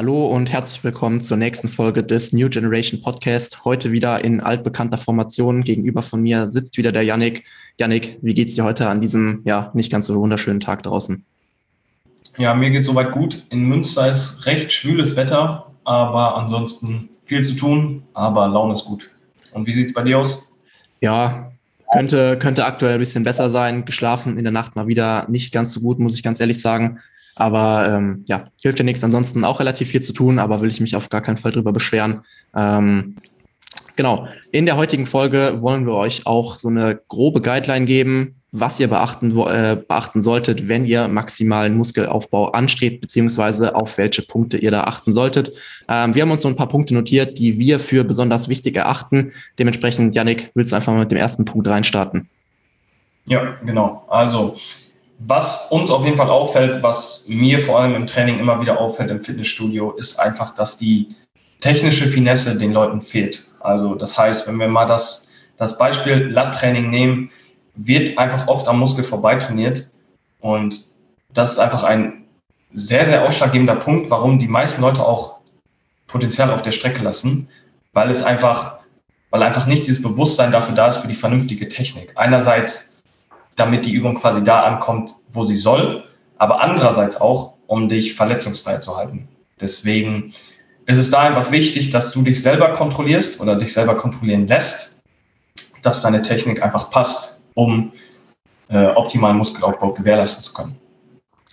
Hallo und herzlich willkommen zur nächsten Folge des New Generation Podcast. Heute wieder in altbekannter Formation. Gegenüber von mir sitzt wieder der Yannick. Yannick, wie geht's dir heute an diesem ja nicht ganz so wunderschönen Tag draußen? Ja, mir geht soweit gut. In Münster ist recht schwüles Wetter, aber ansonsten viel zu tun, aber Laune ist gut. Und wie sieht's bei dir aus? Ja, könnte, könnte aktuell ein bisschen besser sein. Geschlafen in der Nacht mal wieder nicht ganz so gut, muss ich ganz ehrlich sagen. Aber ähm, ja, hilft ja nichts. Ansonsten auch relativ viel zu tun, aber will ich mich auf gar keinen Fall drüber beschweren. Ähm, genau. In der heutigen Folge wollen wir euch auch so eine grobe Guideline geben, was ihr beachten, äh, beachten solltet, wenn ihr maximalen Muskelaufbau anstrebt, beziehungsweise auf welche Punkte ihr da achten solltet. Ähm, wir haben uns so ein paar Punkte notiert, die wir für besonders wichtig erachten. Dementsprechend, Yannick, willst du einfach mal mit dem ersten Punkt reinstarten? Ja, genau. Also was uns auf jeden Fall auffällt, was mir vor allem im Training immer wieder auffällt im Fitnessstudio, ist einfach, dass die technische Finesse den Leuten fehlt. Also das heißt, wenn wir mal das, das Beispiel Lat-Training nehmen, wird einfach oft am Muskel vorbeitrainiert. Und das ist einfach ein sehr, sehr ausschlaggebender Punkt, warum die meisten Leute auch Potenzial auf der Strecke lassen, weil es einfach, weil einfach nicht dieses Bewusstsein dafür da ist für die vernünftige Technik. Einerseits damit die Übung quasi da ankommt, wo sie soll, aber andererseits auch, um dich verletzungsfrei zu halten. Deswegen ist es da einfach wichtig, dass du dich selber kontrollierst oder dich selber kontrollieren lässt, dass deine Technik einfach passt, um äh, optimalen Muskelaufbau gewährleisten zu können.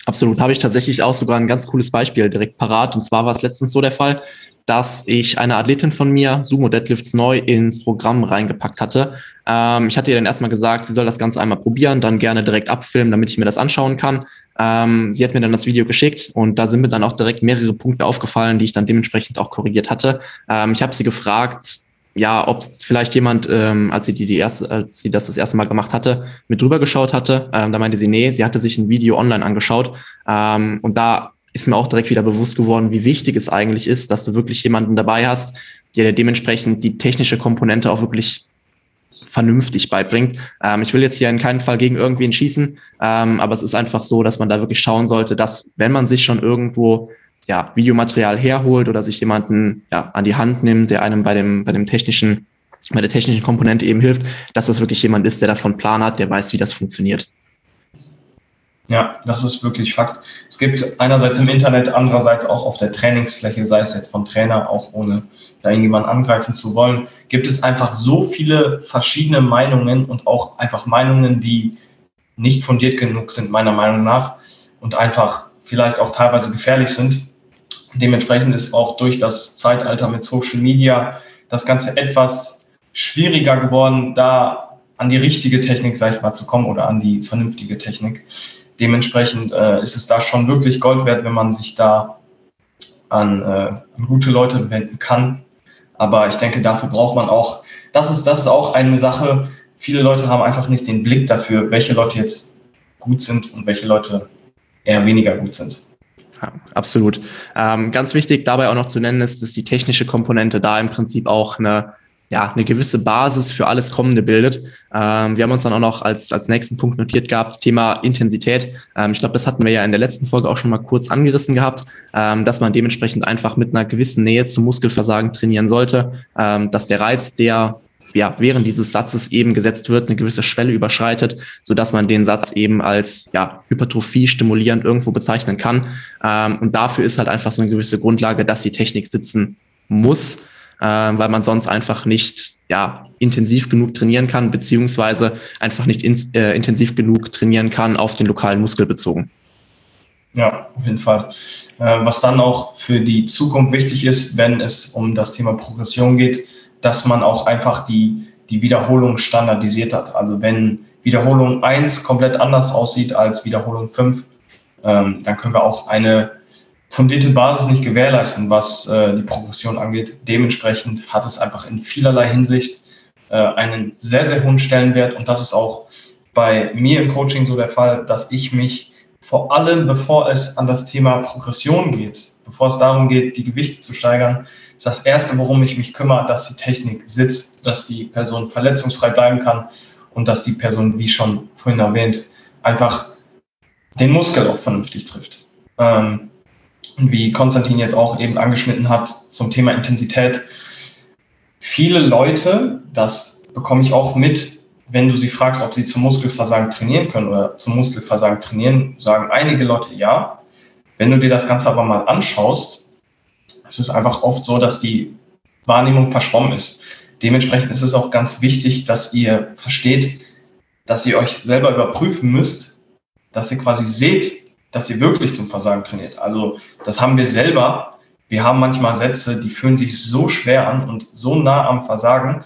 Absolut, habe ich tatsächlich auch sogar ein ganz cooles Beispiel direkt parat. Und zwar war es letztens so der Fall, dass ich eine Athletin von mir, Sumo Deadlifts neu ins Programm reingepackt hatte. Ähm, ich hatte ihr dann erstmal gesagt, sie soll das Ganze einmal probieren, dann gerne direkt abfilmen, damit ich mir das anschauen kann. Ähm, sie hat mir dann das Video geschickt und da sind mir dann auch direkt mehrere Punkte aufgefallen, die ich dann dementsprechend auch korrigiert hatte. Ähm, ich habe sie gefragt, ja, ob vielleicht jemand, ähm, als sie die, die erste, als sie das das erste Mal gemacht hatte, mit drüber geschaut hatte. Ähm, da meinte sie, nee, sie hatte sich ein Video online angeschaut ähm, und da ist mir auch direkt wieder bewusst geworden, wie wichtig es eigentlich ist, dass du wirklich jemanden dabei hast, der dementsprechend die technische Komponente auch wirklich vernünftig beibringt. Ähm, ich will jetzt hier in keinen Fall gegen irgendwen schießen, ähm, aber es ist einfach so, dass man da wirklich schauen sollte, dass wenn man sich schon irgendwo ja, Videomaterial herholt oder sich jemanden ja, an die Hand nimmt, der einem bei dem, bei dem technischen, bei der technischen Komponente eben hilft, dass das wirklich jemand ist, der davon Plan hat, der weiß, wie das funktioniert. Ja, das ist wirklich Fakt. Es gibt einerseits im Internet, andererseits auch auf der Trainingsfläche, sei es jetzt vom Trainer, auch ohne da irgendjemanden angreifen zu wollen, gibt es einfach so viele verschiedene Meinungen und auch einfach Meinungen, die nicht fundiert genug sind, meiner Meinung nach, und einfach vielleicht auch teilweise gefährlich sind. Dementsprechend ist auch durch das Zeitalter mit Social Media das Ganze etwas schwieriger geworden, da an die richtige Technik, sag ich mal, zu kommen oder an die vernünftige Technik. Dementsprechend äh, ist es da schon wirklich Gold wert, wenn man sich da an, äh, an gute Leute wenden kann. Aber ich denke, dafür braucht man auch, das ist, das ist auch eine Sache, viele Leute haben einfach nicht den Blick dafür, welche Leute jetzt gut sind und welche Leute eher weniger gut sind. Ja, absolut. Ähm, ganz wichtig dabei auch noch zu nennen ist, dass die technische Komponente da im Prinzip auch eine ja, eine gewisse Basis für alles Kommende bildet. Ähm, wir haben uns dann auch noch als, als nächsten Punkt notiert gehabt, Thema Intensität. Ähm, ich glaube, das hatten wir ja in der letzten Folge auch schon mal kurz angerissen gehabt, ähm, dass man dementsprechend einfach mit einer gewissen Nähe zum Muskelversagen trainieren sollte, ähm, dass der Reiz, der ja, während dieses Satzes eben gesetzt wird, eine gewisse Schwelle überschreitet, so dass man den Satz eben als ja, Hypertrophie stimulierend irgendwo bezeichnen kann. Ähm, und dafür ist halt einfach so eine gewisse Grundlage, dass die Technik sitzen muss äh, weil man sonst einfach nicht ja, intensiv genug trainieren kann, beziehungsweise einfach nicht in, äh, intensiv genug trainieren kann auf den lokalen Muskel bezogen. Ja, auf jeden Fall. Äh, was dann auch für die Zukunft wichtig ist, wenn es um das Thema Progression geht, dass man auch einfach die, die Wiederholung standardisiert hat. Also wenn Wiederholung 1 komplett anders aussieht als Wiederholung 5, ähm, dann können wir auch eine fundierte Basis nicht gewährleisten, was äh, die Progression angeht. Dementsprechend hat es einfach in vielerlei Hinsicht äh, einen sehr, sehr hohen Stellenwert. Und das ist auch bei mir im Coaching so der Fall, dass ich mich vor allem, bevor es an das Thema Progression geht, bevor es darum geht, die Gewichte zu steigern, ist das Erste, worum ich mich kümmere, dass die Technik sitzt, dass die Person verletzungsfrei bleiben kann und dass die Person, wie schon vorhin erwähnt, einfach den Muskel auch vernünftig trifft. Ähm, wie Konstantin jetzt auch eben angeschnitten hat zum Thema Intensität, viele Leute, das bekomme ich auch mit, wenn du sie fragst, ob sie zum Muskelversagen trainieren können oder zum Muskelversagen trainieren, sagen einige Leute ja. Wenn du dir das Ganze aber mal anschaust, es ist einfach oft so, dass die Wahrnehmung verschwommen ist. Dementsprechend ist es auch ganz wichtig, dass ihr versteht, dass ihr euch selber überprüfen müsst, dass ihr quasi seht, dass ihr wirklich zum Versagen trainiert. Also das haben wir selber. Wir haben manchmal Sätze, die fühlen sich so schwer an und so nah am Versagen.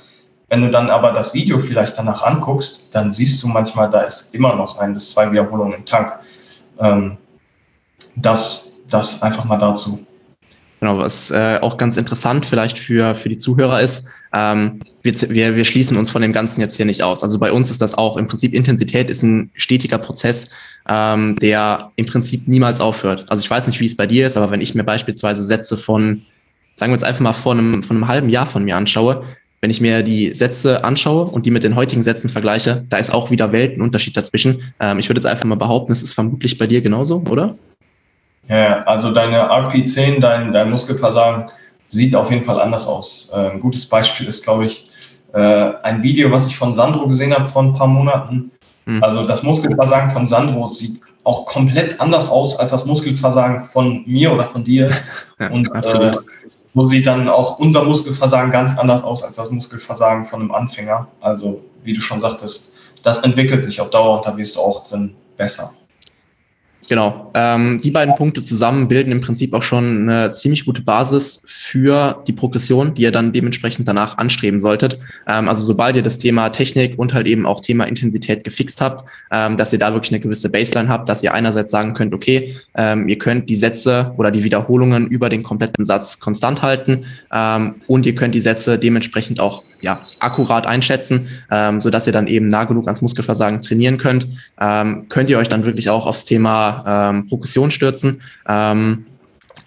Wenn du dann aber das Video vielleicht danach anguckst, dann siehst du manchmal, da ist immer noch ein bis zwei Wiederholungen im Tank. Ähm, das, das einfach mal dazu. Genau, was äh, auch ganz interessant vielleicht für, für die Zuhörer ist, ähm, wir, wir, wir schließen uns von dem Ganzen jetzt hier nicht aus. Also bei uns ist das auch im Prinzip Intensität ist ein stetiger Prozess, ähm, der im Prinzip niemals aufhört. Also ich weiß nicht, wie es bei dir ist, aber wenn ich mir beispielsweise Sätze von, sagen wir jetzt einfach mal vor einem, von einem halben Jahr von mir anschaue, wenn ich mir die Sätze anschaue und die mit den heutigen Sätzen vergleiche, da ist auch wieder Weltenunterschied dazwischen. Ähm, ich würde jetzt einfach mal behaupten, es ist vermutlich bei dir genauso, oder? Ja, also deine RP10, dein, dein Muskelversagen sieht auf jeden Fall anders aus. Äh, ein gutes Beispiel ist, glaube ich, äh, ein Video, was ich von Sandro gesehen habe vor ein paar Monaten. Mhm. Also das Muskelversagen von Sandro sieht auch komplett anders aus als das Muskelversagen von mir oder von dir. ja, Und äh, wo sieht dann auch unser Muskelversagen ganz anders aus als das Muskelversagen von einem Anfänger. Also wie du schon sagtest, das entwickelt sich auf Dauer und da wirst du auch drin besser. Genau. Ähm, die beiden Punkte zusammen bilden im Prinzip auch schon eine ziemlich gute Basis für die Progression, die ihr dann dementsprechend danach anstreben solltet. Ähm, also sobald ihr das Thema Technik und halt eben auch Thema Intensität gefixt habt, ähm, dass ihr da wirklich eine gewisse Baseline habt, dass ihr einerseits sagen könnt, okay, ähm, ihr könnt die Sätze oder die Wiederholungen über den kompletten Satz konstant halten ähm, und ihr könnt die Sätze dementsprechend auch ja, akkurat einschätzen, ähm, so dass ihr dann eben nah genug ans Muskelversagen trainieren könnt, ähm, könnt ihr euch dann wirklich auch aufs Thema ähm, Progression stürzen, ähm,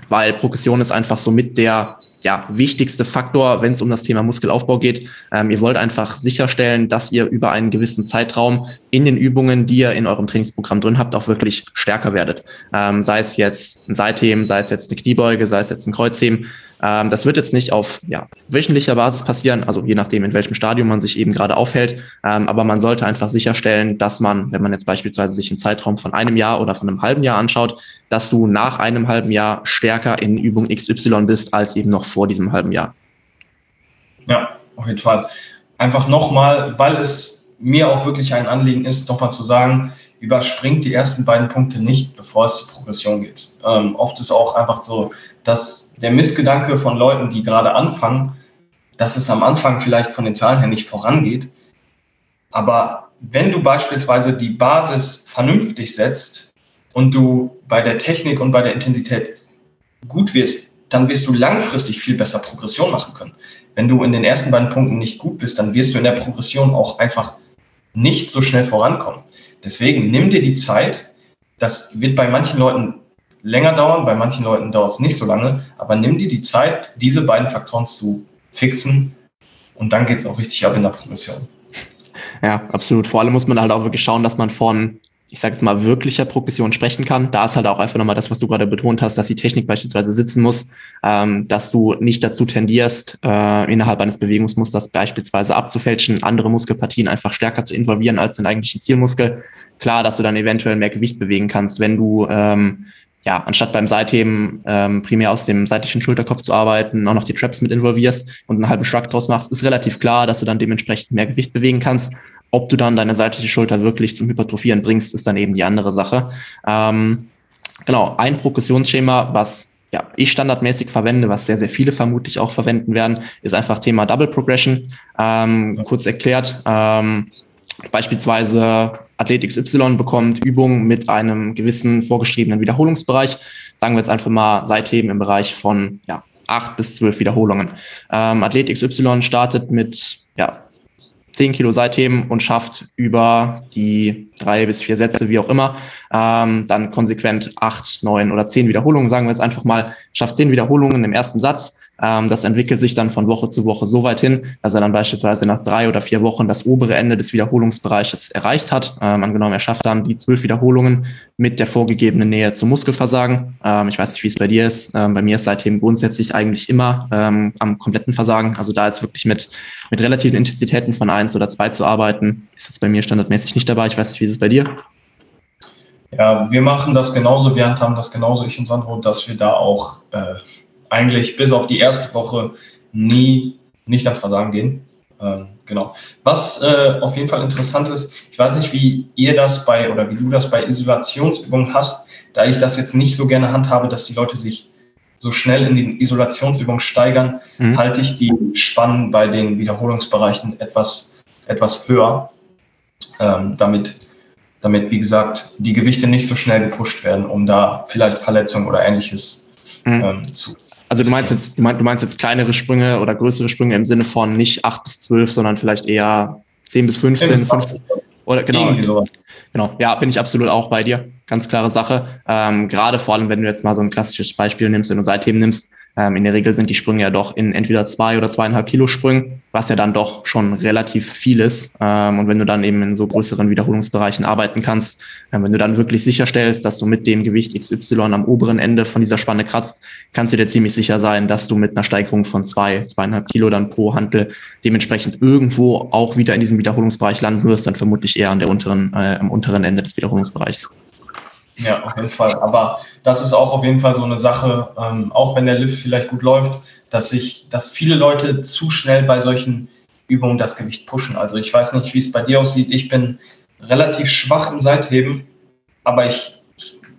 weil Progression ist einfach so mit der ja, wichtigste Faktor, wenn es um das Thema Muskelaufbau geht. Ähm, ihr wollt einfach sicherstellen, dass ihr über einen gewissen Zeitraum in den Übungen, die ihr in eurem Trainingsprogramm drin habt, auch wirklich stärker werdet. Ähm, sei es jetzt ein Seitheben, sei es jetzt eine Kniebeuge, sei es jetzt ein Kreuzheben. Ähm, das wird jetzt nicht auf ja, wöchentlicher Basis passieren, also je nachdem, in welchem Stadium man sich eben gerade aufhält. Ähm, aber man sollte einfach sicherstellen, dass man, wenn man jetzt beispielsweise sich einen Zeitraum von einem Jahr oder von einem halben Jahr anschaut, dass du nach einem halben Jahr stärker in Übung XY bist als eben noch vor diesem halben Jahr. Ja, auf jeden Fall. Einfach nochmal, weil es mir auch wirklich ein Anliegen ist, nochmal zu sagen, überspringt die ersten beiden Punkte nicht, bevor es zur Progression geht. Ähm, oft ist auch einfach so, dass der Missgedanke von Leuten, die gerade anfangen, dass es am Anfang vielleicht von den Zahlen her nicht vorangeht. Aber wenn du beispielsweise die Basis vernünftig setzt und du bei der Technik und bei der Intensität gut wirst, dann wirst du langfristig viel besser Progression machen können. Wenn du in den ersten beiden Punkten nicht gut bist, dann wirst du in der Progression auch einfach nicht so schnell vorankommen. Deswegen nimm dir die Zeit. Das wird bei manchen Leuten länger dauern, bei manchen Leuten dauert es nicht so lange, aber nimm dir die Zeit, diese beiden Faktoren zu fixen und dann geht es auch richtig ab in der Progression. Ja, absolut. Vor allem muss man halt auch wirklich schauen, dass man von ich sage jetzt mal, wirklicher Progression sprechen kann. Da ist halt auch einfach nochmal das, was du gerade betont hast, dass die Technik beispielsweise sitzen muss, ähm, dass du nicht dazu tendierst, äh, innerhalb eines Bewegungsmusters beispielsweise abzufälschen, andere Muskelpartien einfach stärker zu involvieren als den eigentlichen Zielmuskel. Klar, dass du dann eventuell mehr Gewicht bewegen kannst, wenn du ähm, ja, anstatt beim Seitheben ähm, primär aus dem seitlichen Schulterkopf zu arbeiten, auch noch die Traps mit involvierst und einen halben Shrug draus machst, ist relativ klar, dass du dann dementsprechend mehr Gewicht bewegen kannst. Ob du dann deine seitliche Schulter wirklich zum Hypertrophieren bringst, ist dann eben die andere Sache. Ähm, genau, ein Progressionsschema, was ja, ich standardmäßig verwende, was sehr, sehr viele vermutlich auch verwenden werden, ist einfach Thema Double Progression. Ähm, kurz erklärt, ähm, beispielsweise Athlet XY bekommt Übungen mit einem gewissen vorgeschriebenen Wiederholungsbereich. Sagen wir jetzt einfach mal Seitheben im Bereich von ja, acht bis zwölf Wiederholungen. Ähm, Athlet XY startet mit ja, 10 Kilo Seitheben und schafft über die drei bis vier Sätze, wie auch immer, ähm, dann konsequent acht, neun oder zehn Wiederholungen, sagen wir jetzt einfach mal, schafft zehn Wiederholungen im ersten Satz, das entwickelt sich dann von Woche zu Woche so weit hin, dass er dann beispielsweise nach drei oder vier Wochen das obere Ende des Wiederholungsbereiches erreicht hat. Ähm, angenommen, er schafft dann die zwölf Wiederholungen mit der vorgegebenen Nähe zum Muskelversagen. Ähm, ich weiß nicht, wie es bei dir ist. Ähm, bei mir ist seitdem grundsätzlich eigentlich immer ähm, am kompletten Versagen. Also da jetzt wirklich mit, mit relativen Intensitäten von eins oder zwei zu arbeiten, ist jetzt bei mir standardmäßig nicht dabei. Ich weiß nicht, wie ist es bei dir? Ja, wir machen das genauso, wir haben das genauso, ich und Sandro, dass wir da auch äh, eigentlich bis auf die erste Woche nie nicht ans Versagen gehen. Ähm, genau. Was äh, auf jeden Fall interessant ist, ich weiß nicht, wie ihr das bei oder wie du das bei Isolationsübungen hast, da ich das jetzt nicht so gerne handhabe, dass die Leute sich so schnell in den Isolationsübungen steigern, mhm. halte ich die Spannen bei den Wiederholungsbereichen etwas, etwas höher, ähm, damit, damit, wie gesagt, die Gewichte nicht so schnell gepusht werden, um da vielleicht Verletzungen oder ähnliches mhm. ähm, zu also du meinst jetzt, du meinst, jetzt kleinere Sprünge oder größere Sprünge im Sinne von nicht 8 bis 12, sondern vielleicht eher 10 bis 15, 10 bis 15 oder genau. Genau, ja, bin ich absolut auch bei dir. Ganz klare Sache. Ähm, gerade vor allem, wenn du jetzt mal so ein klassisches Beispiel nimmst, wenn du Seitthemen nimmst, in der Regel sind die Sprünge ja doch in entweder zwei oder zweieinhalb Kilo Sprüngen, was ja dann doch schon relativ viel ist. Ähm, und wenn du dann eben in so größeren Wiederholungsbereichen arbeiten kannst, ähm, wenn du dann wirklich sicherstellst, dass du mit dem Gewicht XY am oberen Ende von dieser Spanne kratzt, kannst du dir ziemlich sicher sein, dass du mit einer Steigerung von zwei, zweieinhalb Kilo dann pro Hantel dementsprechend irgendwo auch wieder in diesem Wiederholungsbereich landen wirst, dann vermutlich eher an der unteren, äh, am unteren Ende des Wiederholungsbereichs. Ja, auf jeden Fall. Aber das ist auch auf jeden Fall so eine Sache, ähm, auch wenn der Lift vielleicht gut läuft, dass sich, dass viele Leute zu schnell bei solchen Übungen das Gewicht pushen. Also ich weiß nicht, wie es bei dir aussieht. Ich bin relativ schwach im Seitheben, aber ich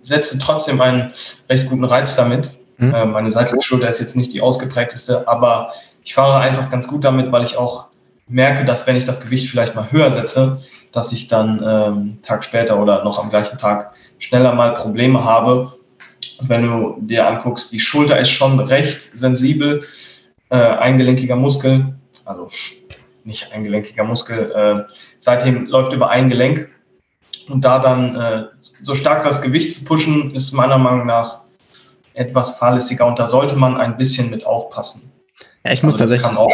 setze trotzdem einen recht guten Reiz damit. Mhm. Äh, meine seitliche Schulter ist jetzt nicht die ausgeprägteste, aber ich fahre einfach ganz gut damit, weil ich auch merke, dass wenn ich das Gewicht vielleicht mal höher setze, dass ich dann ähm, Tag später oder noch am gleichen Tag schneller mal Probleme habe. Und wenn du dir anguckst, die Schulter ist schon recht sensibel, äh, eingelenkiger Muskel, also nicht eingelenkiger Muskel, äh, seitdem läuft über ein Gelenk. Und da dann äh, so stark das Gewicht zu pushen, ist meiner Meinung nach etwas fahrlässiger und da sollte man ein bisschen mit aufpassen. Ja, ich muss also tatsächlich. Kann auch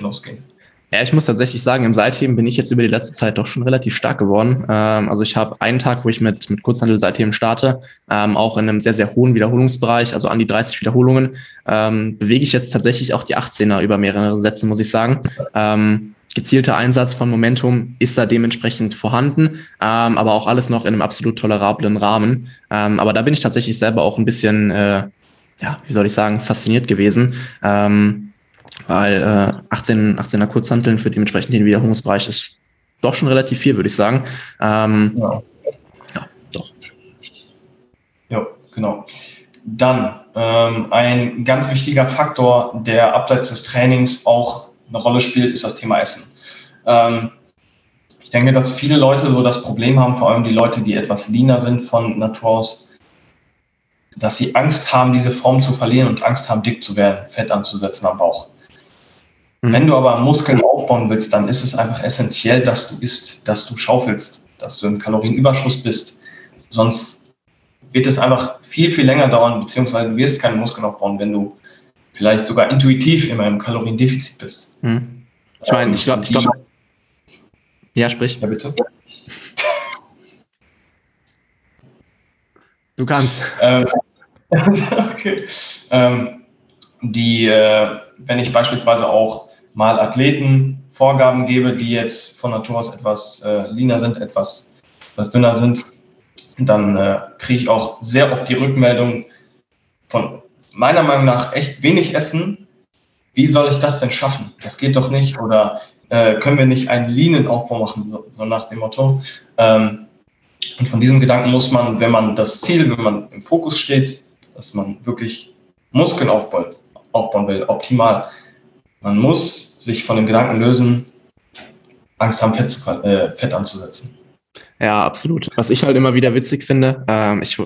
losgehen. Ja, ich muss tatsächlich sagen, im Seitheben bin ich jetzt über die letzte Zeit doch schon relativ stark geworden. Ähm, also ich habe einen Tag, wo ich mit, mit Kurzhandel-Seitheben starte, ähm, auch in einem sehr, sehr hohen Wiederholungsbereich, also an die 30 Wiederholungen, ähm, bewege ich jetzt tatsächlich auch die 18er über mehrere Sätze, muss ich sagen. Ähm, gezielter Einsatz von Momentum ist da dementsprechend vorhanden, ähm, aber auch alles noch in einem absolut tolerablen Rahmen. Ähm, aber da bin ich tatsächlich selber auch ein bisschen, äh, ja, wie soll ich sagen, fasziniert gewesen. Ähm, weil äh, 18, 18er Kurzhanteln für dementsprechend den Wiederholungsbereich ist doch schon relativ viel, würde ich sagen. Ähm, ja. ja, doch. Ja, genau. Dann ähm, ein ganz wichtiger Faktor, der abseits des Trainings auch eine Rolle spielt, ist das Thema Essen. Ähm, ich denke, dass viele Leute so das Problem haben, vor allem die Leute, die etwas leaner sind von Natur aus, dass sie Angst haben, diese Form zu verlieren und Angst haben, dick zu werden, Fett anzusetzen am Bauch. Mhm. Wenn du aber Muskeln aufbauen willst, dann ist es einfach essentiell, dass du isst, dass du schaufelst, dass du im Kalorienüberschuss bist. Sonst wird es einfach viel, viel länger dauern, beziehungsweise du wirst keine Muskeln aufbauen, wenn du vielleicht sogar intuitiv immer im Kaloriendefizit bist. Mhm. Ich meine, ich glaube, glaub, ja, sprich. Ja, bitte. Du kannst. Ähm, okay. Ähm, die, äh, wenn ich beispielsweise auch mal Athleten Vorgaben gebe, die jetzt von Natur aus etwas äh, leaner sind, etwas, etwas dünner sind, dann äh, kriege ich auch sehr oft die Rückmeldung von meiner Meinung nach echt wenig Essen. Wie soll ich das denn schaffen? Das geht doch nicht. Oder äh, können wir nicht einen Leanen-Aufbau machen, so, so, nach dem Motto. Ähm, und von diesem Gedanken muss man, wenn man das Ziel, wenn man im Fokus steht, dass man wirklich Muskeln aufbauen, aufbauen will, optimal, man muss sich von dem Gedanken lösen, Angst haben, Fett, zu, äh, Fett anzusetzen. Ja, absolut. Was ich halt immer wieder witzig finde, ähm, ich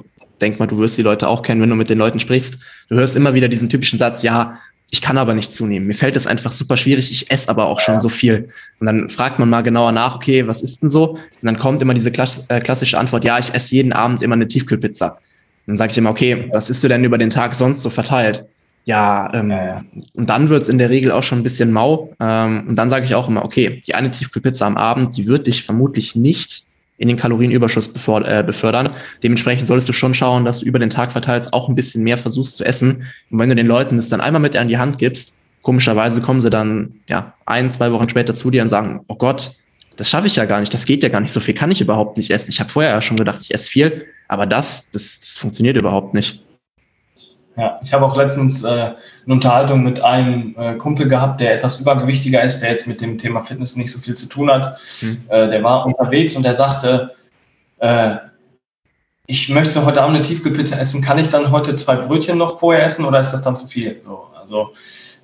denke mal, du wirst die Leute auch kennen, wenn du mit den Leuten sprichst. Du hörst immer wieder diesen typischen Satz, ja, ich kann aber nicht zunehmen. Mir fällt es einfach super schwierig. Ich esse aber auch schon so viel. Und dann fragt man mal genauer nach, okay, was ist denn so? Und dann kommt immer diese äh, klassische Antwort, ja, ich esse jeden Abend immer eine Tiefkühlpizza. Dann sage ich immer, okay, was isst du denn über den Tag sonst so verteilt? Ja, ähm, ja, ja. und dann wird's in der Regel auch schon ein bisschen mau. Ähm, und dann sage ich auch immer, okay, die eine Tiefkühlpizza am Abend, die wird dich vermutlich nicht in den Kalorienüberschuss äh, befördern. Dementsprechend solltest du schon schauen, dass du über den Tag verteilt auch ein bisschen mehr versuchst zu essen. Und wenn du den Leuten das dann einmal mit an die Hand gibst, komischerweise kommen sie dann ja ein, zwei Wochen später zu dir und sagen, oh Gott, das schaffe ich ja gar nicht, das geht ja gar nicht, so viel kann ich überhaupt nicht essen. Ich habe vorher ja schon gedacht, ich esse viel, aber das, das, das funktioniert überhaupt nicht. Ja, ich habe auch letztens äh, eine Unterhaltung mit einem äh, Kumpel gehabt, der etwas übergewichtiger ist, der jetzt mit dem Thema Fitness nicht so viel zu tun hat. Mhm. Äh, der war unterwegs und der sagte, äh, ich möchte heute Abend eine Tiefkühlpizza essen. Kann ich dann heute zwei Brötchen noch vorher essen oder ist das dann zu viel? So, also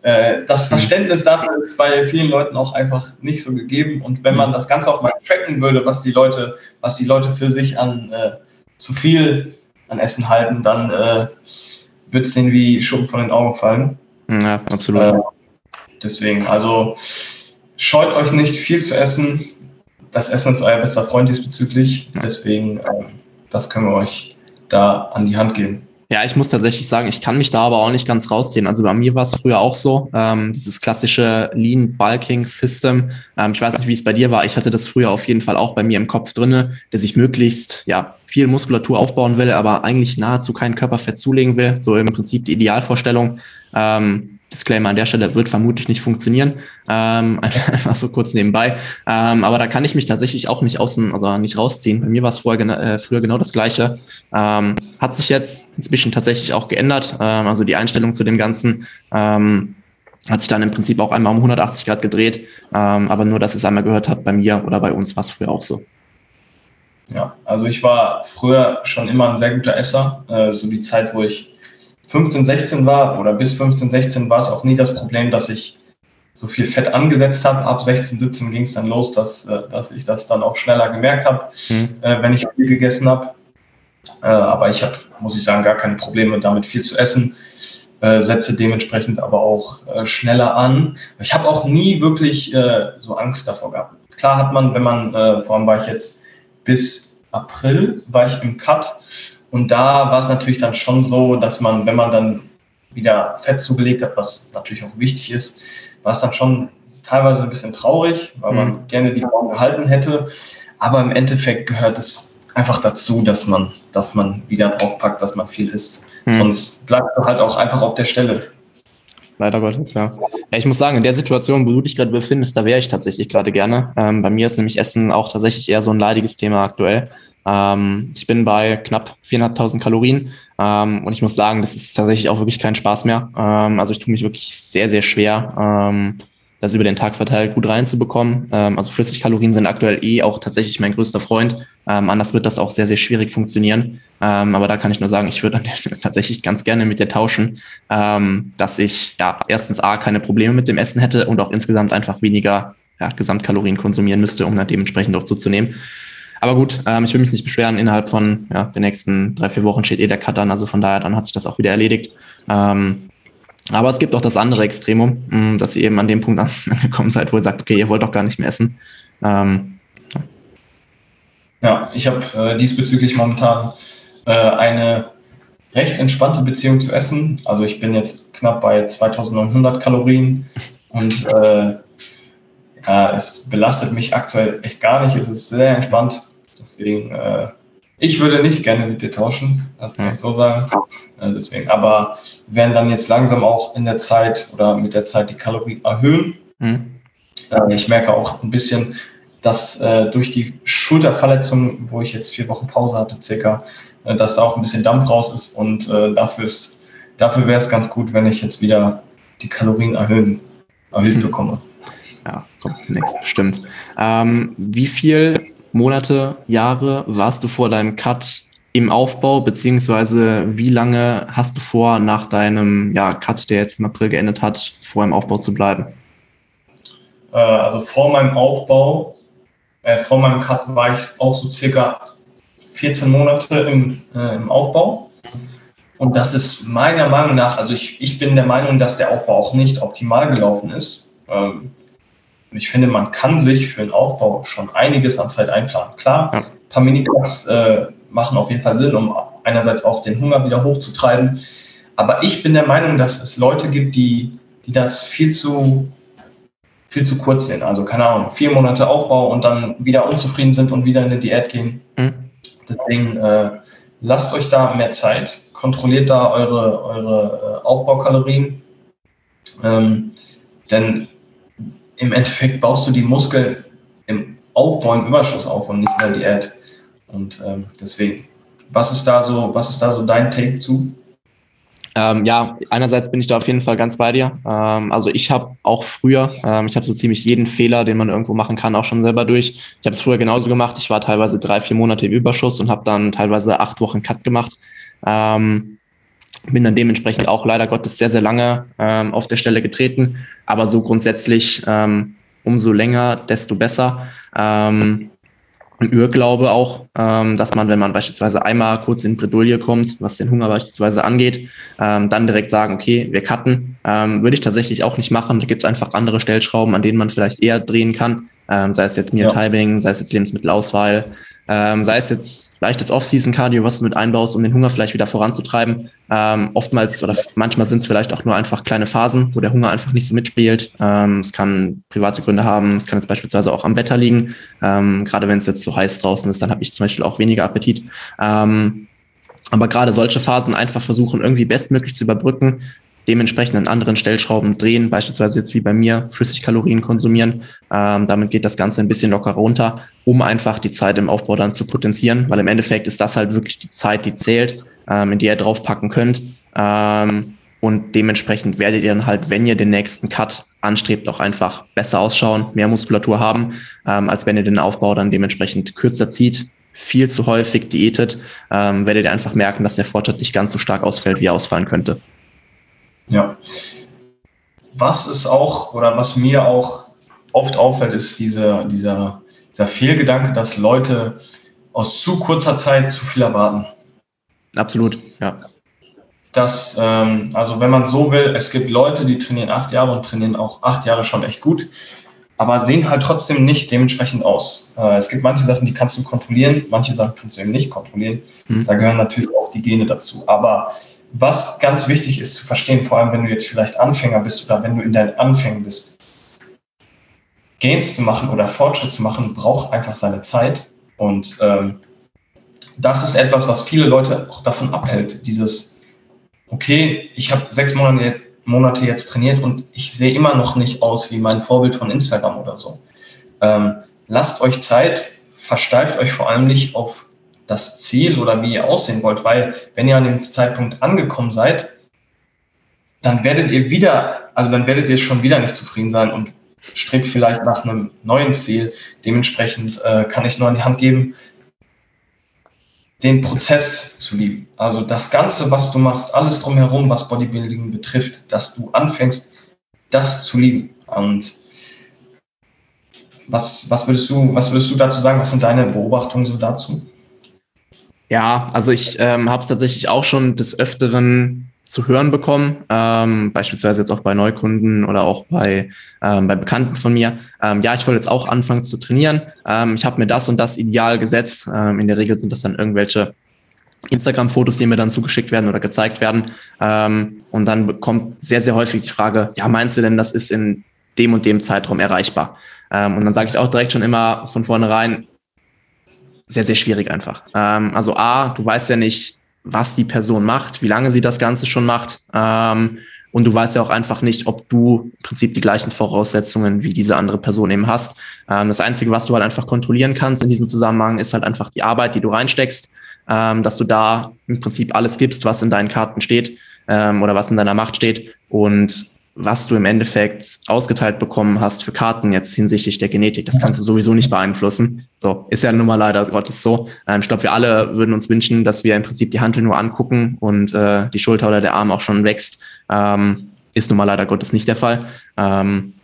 äh, das mhm. Verständnis dafür ist bei vielen Leuten auch einfach nicht so gegeben. Und wenn man mhm. das Ganze auch mal tracken würde, was die Leute, was die Leute für sich an äh, zu viel an Essen halten, dann wird es denen wie Schuppen von den Augen fallen. Ja, absolut. Äh, deswegen, also scheut euch nicht viel zu essen. Das Essen ist euer bester Freund diesbezüglich. Ja. Deswegen, äh, das können wir euch da an die Hand geben. Ja, ich muss tatsächlich sagen, ich kann mich da aber auch nicht ganz rausziehen. Also bei mir war es früher auch so, ähm, dieses klassische Lean Bulking System. Ähm, ich weiß nicht, wie es bei dir war. Ich hatte das früher auf jeden Fall auch bei mir im Kopf drinne, dass ich möglichst ja viel Muskulatur aufbauen will, aber eigentlich nahezu kein Körperfett zulegen will. So im Prinzip die Idealvorstellung. Ähm, Disclaimer an der Stelle wird vermutlich nicht funktionieren. Ähm, einfach so kurz nebenbei. Ähm, aber da kann ich mich tatsächlich auch nicht außen, also nicht rausziehen. Bei mir war es äh, früher genau das Gleiche. Ähm, hat sich jetzt inzwischen tatsächlich auch geändert. Ähm, also die Einstellung zu dem Ganzen ähm, hat sich dann im Prinzip auch einmal um 180 Grad gedreht. Ähm, aber nur, dass ihr es einmal gehört habt, bei mir oder bei uns war es früher auch so. Ja, also ich war früher schon immer ein sehr guter Esser. Äh, so die Zeit, wo ich 15, 16 war oder bis 15, 16 war es auch nie das Problem, dass ich so viel Fett angesetzt habe. Ab 16, 17 ging es dann los, dass, äh, dass ich das dann auch schneller gemerkt habe, mhm. wenn ich viel gegessen habe. Äh, aber ich habe, muss ich sagen, gar keine Probleme damit viel zu essen. Äh, setze dementsprechend aber auch äh, schneller an. Ich habe auch nie wirklich äh, so Angst davor gehabt. Klar hat man, wenn man, vor allem war ich jetzt bis April, war ich im Cut und da war es natürlich dann schon so, dass man, wenn man dann wieder Fett zugelegt hat, was natürlich auch wichtig ist, war es dann schon teilweise ein bisschen traurig, weil man mhm. gerne die Form gehalten hätte. Aber im Endeffekt gehört es einfach dazu, dass man, dass man wieder draufpackt, dass man viel isst. Mhm. Sonst bleibt du halt auch einfach auf der Stelle. Leider Gottes, ja. ja. Ich muss sagen, in der Situation, wo du dich gerade befindest, da wäre ich tatsächlich gerade gerne. Ähm, bei mir ist nämlich Essen auch tatsächlich eher so ein leidiges Thema aktuell. Ähm, ich bin bei knapp 4.500 Kalorien ähm, und ich muss sagen, das ist tatsächlich auch wirklich kein Spaß mehr. Ähm, also ich tue mich wirklich sehr, sehr schwer, ähm, das über den Tag verteilt gut reinzubekommen. Ähm, also Flüssigkalorien sind aktuell eh auch tatsächlich mein größter Freund. Ähm, anders wird das auch sehr, sehr schwierig funktionieren. aber da kann ich nur sagen, ich würde an der Stelle tatsächlich ganz gerne mit dir tauschen, dass ich ja erstens A keine Probleme mit dem Essen hätte und auch insgesamt einfach weniger ja, Gesamtkalorien konsumieren müsste, um dann dementsprechend auch zuzunehmen. Aber gut, ähm, ich will mich nicht beschweren. Innerhalb von ja, den nächsten drei, vier Wochen steht eh der Cut an. Also von daher, dann hat sich das auch wieder erledigt. Ähm, aber es gibt auch das andere Extremum, mm, dass ihr eben an dem Punkt angekommen seid, wo ihr sagt, okay, ihr wollt doch gar nicht mehr essen. Ähm, ja. ja. ich habe äh, diesbezüglich momentan äh, eine recht entspannte Beziehung zu Essen. Also ich bin jetzt knapp bei 2900 Kalorien und äh, ja, es belastet mich aktuell echt gar nicht. Es ist sehr entspannt. Deswegen, äh, ich würde nicht gerne mit dir tauschen, das kann ich so sagen. Äh, deswegen, aber werden dann jetzt langsam auch in der Zeit oder mit der Zeit die Kalorien erhöhen. Mhm. Äh, ich merke auch ein bisschen, dass äh, durch die Schulterverletzung, wo ich jetzt vier Wochen Pause hatte, circa, äh, dass da auch ein bisschen Dampf raus ist und äh, dafür ist, dafür wäre es ganz gut, wenn ich jetzt wieder die Kalorien erhöhen, erhöht mhm. bekomme. Ja, kommt demnächst bestimmt. Ähm, wie viel Monate, Jahre warst du vor deinem Cut im Aufbau, beziehungsweise wie lange hast du vor, nach deinem ja, Cut, der jetzt im April geendet hat, vor im Aufbau zu bleiben? Äh, also vor meinem Aufbau, äh, vor meinem Cut war ich auch so circa 14 Monate im, äh, im Aufbau. Und das ist meiner Meinung nach, also ich, ich bin der Meinung, dass der Aufbau auch nicht optimal gelaufen ist. Ähm, ich finde, man kann sich für den Aufbau schon einiges an Zeit einplanen. Klar, ja. ein paar Minicuts äh, machen auf jeden Fall Sinn, um einerseits auch den Hunger wieder hochzutreiben. Aber ich bin der Meinung, dass es Leute gibt, die, die das viel zu, viel zu kurz sehen. Also keine Ahnung, vier Monate Aufbau und dann wieder unzufrieden sind und wieder in eine Diät gehen. Mhm. Deswegen äh, lasst euch da mehr Zeit, kontrolliert da eure, eure äh, Aufbaukalorien. Ähm, denn im Endeffekt baust du die Muskeln im Aufbau im Überschuss auf und nicht in der Diät. Und ähm, deswegen, was ist da so, was ist da so dein Take zu? Ähm, ja, einerseits bin ich da auf jeden Fall ganz bei dir. Ähm, also ich habe auch früher, ähm, ich habe so ziemlich jeden Fehler, den man irgendwo machen kann, auch schon selber durch. Ich habe es früher genauso gemacht. Ich war teilweise drei, vier Monate im Überschuss und habe dann teilweise acht Wochen Cut gemacht. Ähm, bin dann dementsprechend auch leider Gottes sehr, sehr lange ähm, auf der Stelle getreten. Aber so grundsätzlich ähm, umso länger, desto besser. Ähm, ein Irrglaube auch, ähm, dass man, wenn man beispielsweise einmal kurz in Bredouille kommt, was den Hunger beispielsweise angeht, ähm, dann direkt sagen, okay, wir cutten. Ähm, würde ich tatsächlich auch nicht machen. Da gibt es einfach andere Stellschrauben, an denen man vielleicht eher drehen kann. Ähm, sei es jetzt Meal Timing, sei es jetzt Lebensmittelauswahl, ähm, sei es jetzt leichtes Off-Season-Cardio, was du mit einbaust, um den Hunger vielleicht wieder voranzutreiben. Ähm, oftmals oder manchmal sind es vielleicht auch nur einfach kleine Phasen, wo der Hunger einfach nicht so mitspielt. Ähm, es kann private Gründe haben, es kann jetzt beispielsweise auch am Wetter liegen. Ähm, gerade wenn es jetzt so heiß draußen ist, dann habe ich zum Beispiel auch weniger Appetit. Ähm, aber gerade solche Phasen einfach versuchen, irgendwie bestmöglich zu überbrücken, dementsprechend an anderen Stellschrauben drehen, beispielsweise jetzt wie bei mir Flüssigkalorien konsumieren. Ähm, damit geht das Ganze ein bisschen locker runter, um einfach die Zeit im Aufbau dann zu potenzieren, weil im Endeffekt ist das halt wirklich die Zeit, die zählt, ähm, in die ihr draufpacken könnt. Ähm, und dementsprechend werdet ihr dann halt, wenn ihr den nächsten Cut anstrebt, auch einfach besser ausschauen, mehr Muskulatur haben, ähm, als wenn ihr den Aufbau dann dementsprechend kürzer zieht, viel zu häufig diätet, ähm, werdet ihr einfach merken, dass der Fortschritt nicht ganz so stark ausfällt, wie er ausfallen könnte. Ja. Was ist auch oder was mir auch oft auffällt, ist dieser, dieser, dieser Fehlgedanke, dass Leute aus zu kurzer Zeit zu viel erwarten. Absolut, ja. Das, ähm, also wenn man so will, es gibt Leute, die trainieren acht Jahre und trainieren auch acht Jahre schon echt gut, aber sehen halt trotzdem nicht dementsprechend aus. Äh, es gibt manche Sachen, die kannst du kontrollieren, manche Sachen kannst du eben nicht kontrollieren. Mhm. Da gehören natürlich auch die Gene dazu. Aber was ganz wichtig ist zu verstehen, vor allem wenn du jetzt vielleicht Anfänger bist oder wenn du in deinen Anfängen bist, Gains zu machen oder Fortschritt zu machen, braucht einfach seine Zeit. Und ähm, das ist etwas, was viele Leute auch davon abhält. Dieses, okay, ich habe sechs Monate, Monate jetzt trainiert und ich sehe immer noch nicht aus wie mein Vorbild von Instagram oder so. Ähm, lasst euch Zeit, versteift euch vor allem nicht auf das Ziel oder wie ihr aussehen wollt, weil wenn ihr an dem Zeitpunkt angekommen seid, dann werdet ihr wieder, also dann werdet ihr schon wieder nicht zufrieden sein und strebt vielleicht nach einem neuen Ziel. Dementsprechend äh, kann ich nur an die Hand geben, den Prozess zu lieben. Also das Ganze, was du machst, alles drumherum, was Bodybuilding betrifft, dass du anfängst, das zu lieben. Und was, was, würdest du, was würdest du dazu sagen? Was sind deine Beobachtungen so dazu? Ja, also ich ähm, habe es tatsächlich auch schon des Öfteren zu hören bekommen, ähm, beispielsweise jetzt auch bei Neukunden oder auch bei, ähm, bei Bekannten von mir. Ähm, ja, ich wollte jetzt auch anfangen zu trainieren. Ähm, ich habe mir das und das Ideal gesetzt. Ähm, in der Regel sind das dann irgendwelche Instagram-Fotos, die mir dann zugeschickt werden oder gezeigt werden. Ähm, und dann kommt sehr, sehr häufig die Frage, ja, meinst du denn, das ist in dem und dem Zeitraum erreichbar? Ähm, und dann sage ich auch direkt schon immer von vornherein, sehr, sehr schwierig einfach. Ähm, also A, du weißt ja nicht, was die Person macht, wie lange sie das Ganze schon macht. Ähm, und du weißt ja auch einfach nicht, ob du im Prinzip die gleichen Voraussetzungen wie diese andere Person eben hast. Ähm, das Einzige, was du halt einfach kontrollieren kannst in diesem Zusammenhang, ist halt einfach die Arbeit, die du reinsteckst, ähm, dass du da im Prinzip alles gibst, was in deinen Karten steht ähm, oder was in deiner Macht steht. Und was du im Endeffekt ausgeteilt bekommen hast für Karten jetzt hinsichtlich der Genetik, das kannst du sowieso nicht beeinflussen. So, ist ja nun mal leider Gottes so. Ähm, ich glaube, wir alle würden uns wünschen, dass wir im Prinzip die Handel nur angucken und äh, die Schulter oder der Arm auch schon wächst. Ähm, ist nun mal leider Gottes nicht der Fall. Ähm,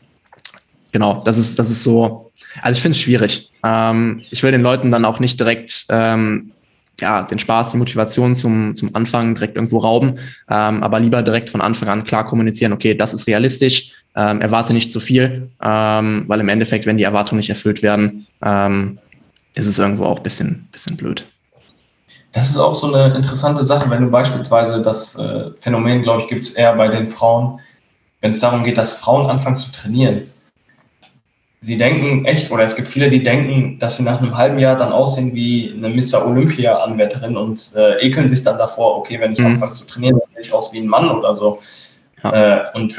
genau, das ist, das ist so. Also ich finde es schwierig. Ähm, ich will den Leuten dann auch nicht direkt ähm, ja, den Spaß, die Motivation zum, zum Anfang direkt irgendwo rauben, ähm, aber lieber direkt von Anfang an klar kommunizieren, okay, das ist realistisch, ähm, erwarte nicht zu viel, ähm, weil im Endeffekt, wenn die Erwartungen nicht erfüllt werden, ähm, ist es irgendwo auch ein bisschen, bisschen blöd. Das ist auch so eine interessante Sache, wenn du beispielsweise das äh, Phänomen, glaube ich, gibt es eher bei den Frauen, wenn es darum geht, dass Frauen anfangen zu trainieren. Sie denken echt, oder es gibt viele, die denken, dass sie nach einem halben Jahr dann aussehen wie eine Mr. Olympia-Anwärterin und äh, ekeln sich dann davor, okay, wenn ich mhm. anfange zu trainieren, dann sehe ich aus wie ein Mann oder so. Ja. Äh, und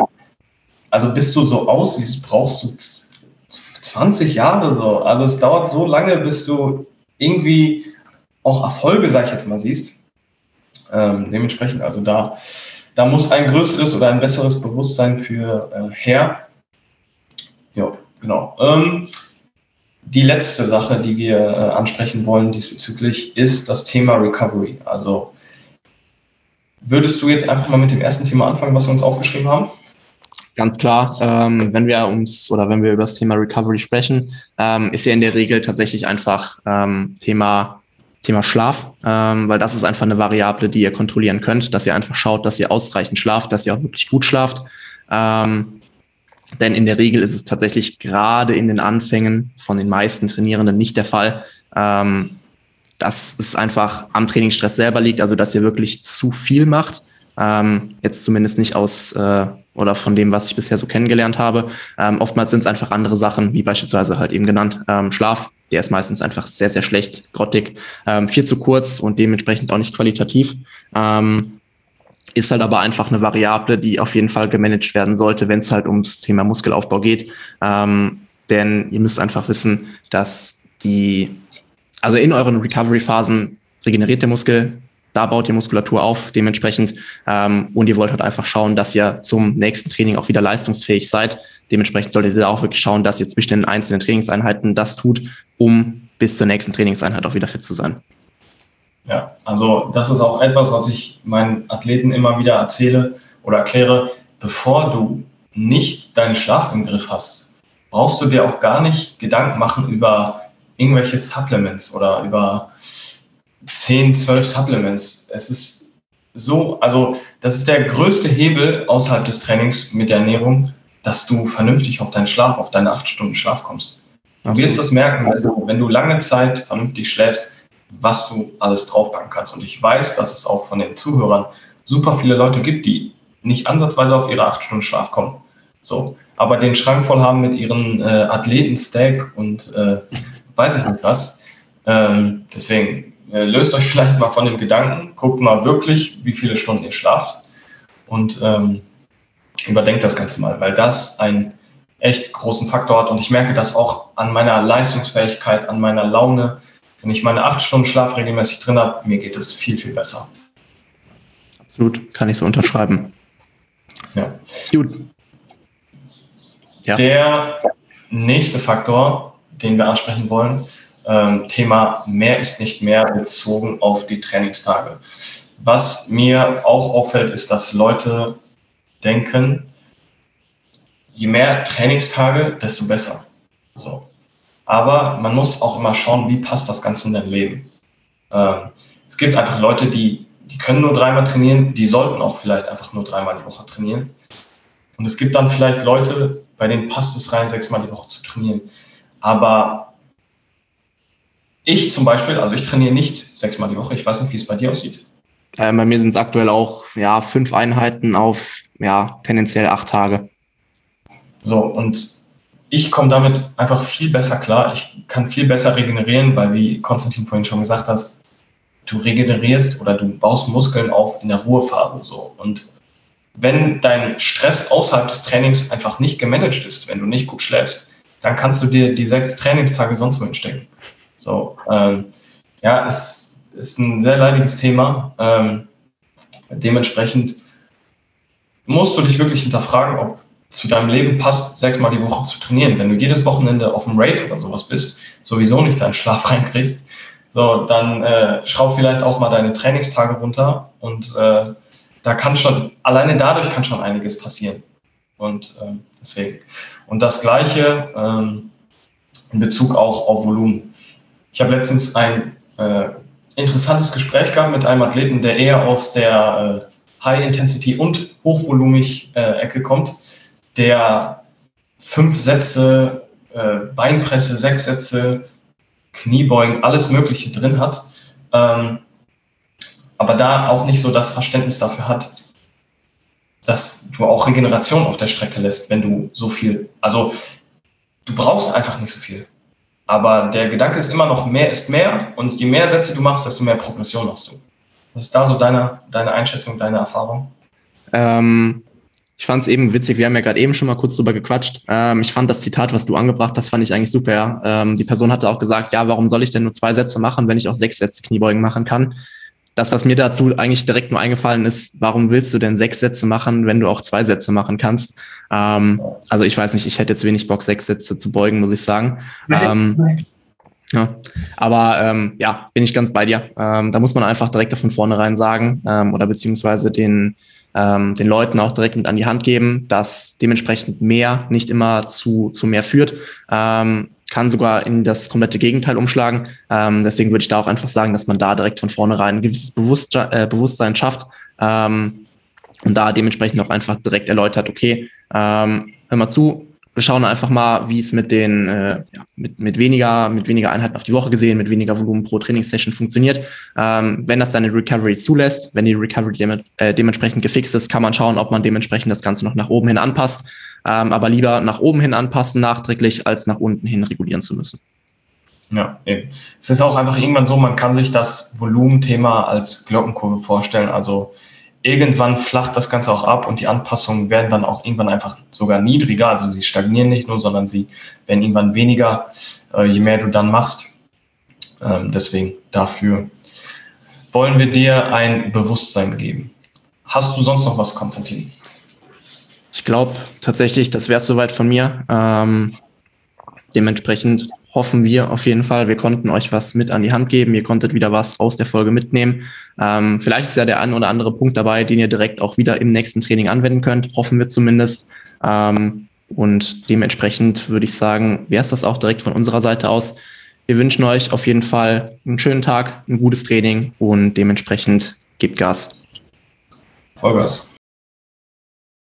also bis du so aussiehst, brauchst du 20 Jahre so. Also es dauert so lange, bis du irgendwie auch Erfolge, sag ich jetzt mal, siehst. Ähm, dementsprechend, also da, da muss ein größeres oder ein besseres Bewusstsein für äh, her. Genau. Ähm, die letzte Sache, die wir äh, ansprechen wollen diesbezüglich, ist das Thema Recovery. Also würdest du jetzt einfach mal mit dem ersten Thema anfangen, was wir uns aufgeschrieben haben? Ganz klar, ähm, wenn wir ums oder wenn wir über das Thema Recovery sprechen, ähm, ist ja in der Regel tatsächlich einfach ähm, Thema Thema Schlaf, ähm, weil das ist einfach eine Variable, die ihr kontrollieren könnt, dass ihr einfach schaut, dass ihr ausreichend schlaft, dass ihr auch wirklich gut schlaft. Ähm, denn in der Regel ist es tatsächlich gerade in den Anfängen von den meisten Trainierenden nicht der Fall, ähm, dass es einfach am Trainingsstress selber liegt, also dass ihr wirklich zu viel macht. Ähm, jetzt zumindest nicht aus äh, oder von dem, was ich bisher so kennengelernt habe. Ähm, oftmals sind es einfach andere Sachen, wie beispielsweise halt eben genannt ähm, Schlaf, der ist meistens einfach sehr, sehr schlecht, grottig, ähm, viel zu kurz und dementsprechend auch nicht qualitativ. Ähm, ist halt aber einfach eine Variable, die auf jeden Fall gemanagt werden sollte, wenn es halt ums Thema Muskelaufbau geht. Ähm, denn ihr müsst einfach wissen, dass die, also in euren Recovery-Phasen regeneriert der Muskel, da baut ihr Muskulatur auf dementsprechend ähm, und ihr wollt halt einfach schauen, dass ihr zum nächsten Training auch wieder leistungsfähig seid. Dementsprechend solltet ihr da auch wirklich schauen, dass ihr zwischen den einzelnen Trainingseinheiten das tut, um bis zur nächsten Trainingseinheit auch wieder fit zu sein. Ja, also das ist auch etwas, was ich meinen Athleten immer wieder erzähle oder erkläre. Bevor du nicht deinen Schlaf im Griff hast, brauchst du dir auch gar nicht Gedanken machen über irgendwelche Supplements oder über 10, 12 Supplements. Es ist so, also das ist der größte Hebel außerhalb des Trainings mit der Ernährung, dass du vernünftig auf deinen Schlaf, auf deine acht Stunden Schlaf kommst. Du wirst das merken, wenn du, wenn du lange Zeit vernünftig schläfst, was du alles draufpacken kannst. Und ich weiß, dass es auch von den Zuhörern super viele Leute gibt, die nicht ansatzweise auf ihre acht Stunden Schlaf kommen. So, aber den Schrank voll haben mit ihren äh, Athleten-Stack und äh, weiß ich nicht was. Ähm, deswegen äh, löst euch vielleicht mal von dem Gedanken, guckt mal wirklich, wie viele Stunden ihr schlaft und ähm, überdenkt das Ganze mal, weil das einen echt großen Faktor hat und ich merke das auch an meiner Leistungsfähigkeit, an meiner Laune. Wenn ich meine acht Stunden Schlaf regelmäßig drin habe, mir geht es viel, viel besser. Absolut, kann ich so unterschreiben. Ja. Gut. Ja. Der nächste Faktor, den wir ansprechen wollen, ähm, Thema mehr ist nicht mehr bezogen auf die Trainingstage. Was mir auch auffällt, ist, dass Leute denken, je mehr Trainingstage, desto besser. So. Aber man muss auch immer schauen, wie passt das Ganze in dein Leben. Ähm, es gibt einfach Leute, die, die können nur dreimal trainieren, die sollten auch vielleicht einfach nur dreimal die Woche trainieren. Und es gibt dann vielleicht Leute, bei denen passt es rein, sechsmal die Woche zu trainieren. Aber ich zum Beispiel, also ich trainiere nicht sechsmal die Woche. Ich weiß nicht, wie es bei dir aussieht. Äh, bei mir sind es aktuell auch ja, fünf Einheiten auf ja, tendenziell acht Tage. So, und ich komme damit einfach viel besser klar. Ich kann viel besser regenerieren, weil, wie Konstantin vorhin schon gesagt hat, du regenerierst oder du baust Muskeln auf in der Ruhephase. So. Und wenn dein Stress außerhalb des Trainings einfach nicht gemanagt ist, wenn du nicht gut schläfst, dann kannst du dir die sechs Trainingstage sonst wo hinstecken. So, ähm, ja, es ist ein sehr leidiges Thema. Ähm, dementsprechend musst du dich wirklich hinterfragen, ob zu deinem Leben passt, sechsmal die Woche zu trainieren. Wenn du jedes Wochenende auf dem Rave oder sowas bist, sowieso nicht deinen Schlaf reinkriegst, so, dann äh, schraub vielleicht auch mal deine Trainingstage runter und äh, da kann schon, alleine dadurch kann schon einiges passieren. Und äh, deswegen. Und das Gleiche ähm, in Bezug auch auf Volumen. Ich habe letztens ein, äh, interessantes Gespräch gehabt mit einem Athleten, der eher aus der äh, High-Intensity- und Hochvolumig-Ecke äh, kommt, der fünf Sätze, äh, Beinpresse, sechs Sätze, Kniebeugen, alles Mögliche drin hat, ähm, aber da auch nicht so das Verständnis dafür hat, dass du auch Regeneration auf der Strecke lässt, wenn du so viel, also du brauchst einfach nicht so viel. Aber der Gedanke ist immer noch, mehr ist mehr und je mehr Sätze du machst, desto mehr Progression hast du. Was ist da so deine, deine Einschätzung, deine Erfahrung? Ähm, ich fand es eben witzig, wir haben ja gerade eben schon mal kurz drüber gequatscht. Ähm, ich fand das Zitat, was du angebracht hast, fand ich eigentlich super. Ähm, die Person hatte auch gesagt, ja, warum soll ich denn nur zwei Sätze machen, wenn ich auch sechs Sätze Kniebeugen machen kann? Das, was mir dazu eigentlich direkt nur eingefallen ist, warum willst du denn sechs Sätze machen, wenn du auch zwei Sätze machen kannst? Ähm, also ich weiß nicht, ich hätte jetzt wenig Bock, sechs Sätze zu beugen, muss ich sagen. Ähm, ja, aber ähm, ja, bin ich ganz bei dir. Ähm, da muss man einfach direkt von vornherein sagen ähm, oder beziehungsweise den ähm, den Leuten auch direkt mit an die Hand geben, dass dementsprechend mehr nicht immer zu, zu mehr führt, ähm, kann sogar in das komplette Gegenteil umschlagen. Ähm, deswegen würde ich da auch einfach sagen, dass man da direkt von vornherein ein gewisses Bewusstsein, äh, Bewusstsein schafft ähm, und da dementsprechend auch einfach direkt erläutert, okay, ähm, hör mal zu, wir schauen einfach mal, wie es mit den äh, ja, mit, mit weniger mit weniger Einheiten auf die Woche gesehen, mit weniger Volumen pro Trainingssession funktioniert. Ähm, wenn das deine Recovery zulässt, wenn die Recovery dem, äh, dementsprechend gefixt ist, kann man schauen, ob man dementsprechend das Ganze noch nach oben hin anpasst. Ähm, aber lieber nach oben hin anpassen nachträglich, als nach unten hin regulieren zu müssen. Ja, eben. Es ist auch einfach irgendwann so, man kann sich das Volumenthema als Glockenkurve vorstellen. Also irgendwann flacht das Ganze auch ab und die Anpassungen werden dann auch irgendwann einfach sogar niedriger. Also sie stagnieren nicht nur, sondern sie werden irgendwann weniger, äh, je mehr du dann machst. Ähm, deswegen dafür wollen wir dir ein Bewusstsein geben. Hast du sonst noch was, Konstantin? Ich glaube tatsächlich, das wäre es soweit von mir. Ähm, dementsprechend hoffen wir auf jeden Fall. Wir konnten euch was mit an die Hand geben. Ihr konntet wieder was aus der Folge mitnehmen. Ähm, vielleicht ist ja der ein oder andere Punkt dabei, den ihr direkt auch wieder im nächsten Training anwenden könnt. Hoffen wir zumindest. Ähm, und dementsprechend würde ich sagen, wäre es das auch direkt von unserer Seite aus. Wir wünschen euch auf jeden Fall einen schönen Tag, ein gutes Training und dementsprechend gebt Gas. Vollgas.